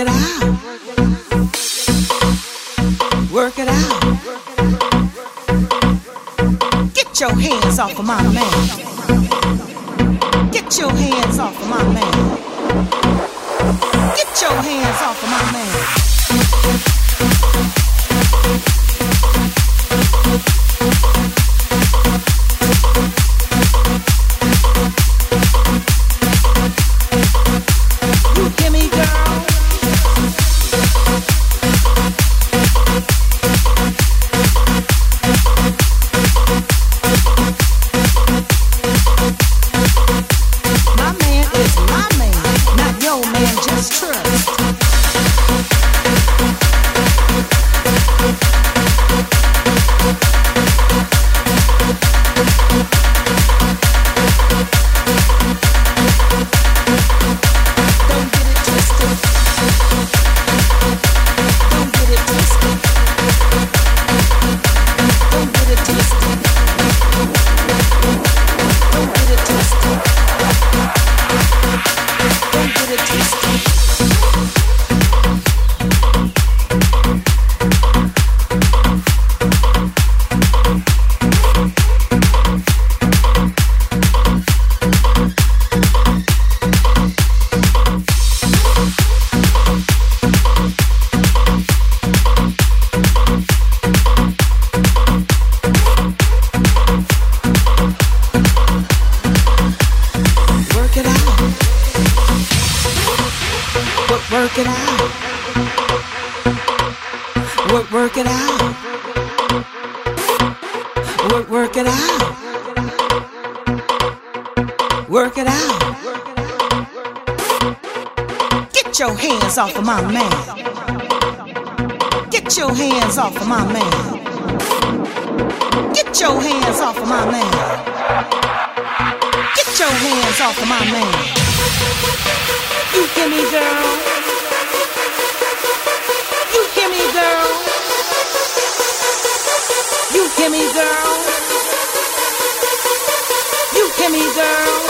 it out. Work it out. Get your hands off of my off of my man. Get your hands off of my man. Get your hands off of my man. Get your hands off of my man. You hear me, girl? You hear me, girl? You hear me, girl? You hear me, girl?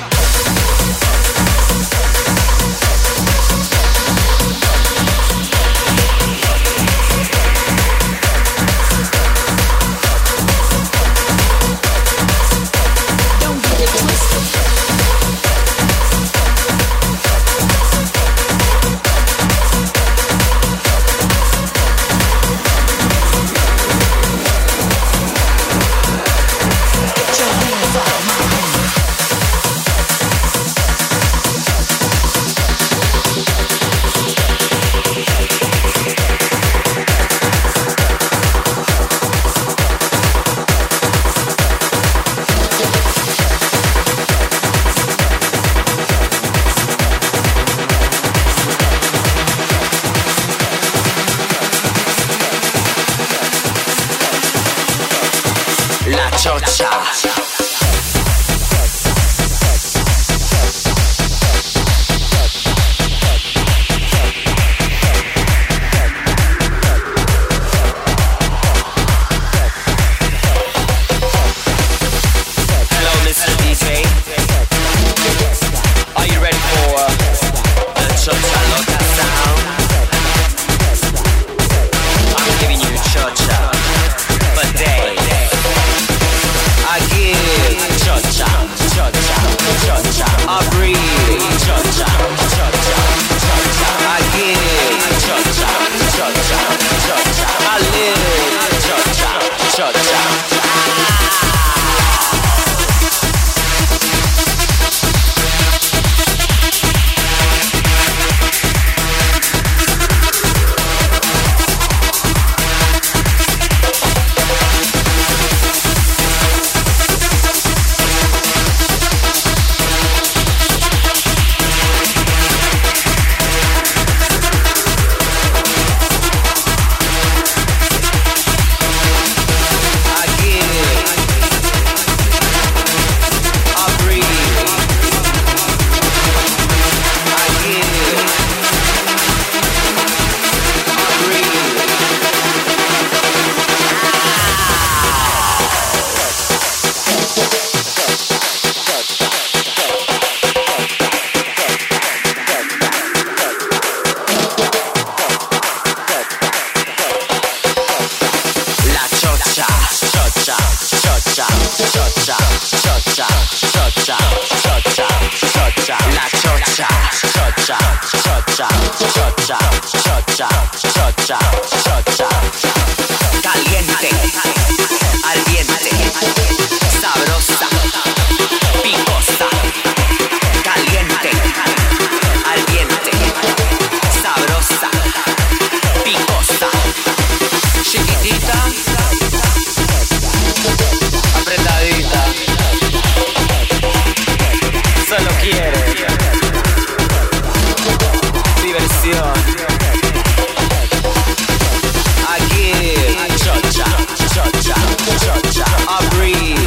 breathe.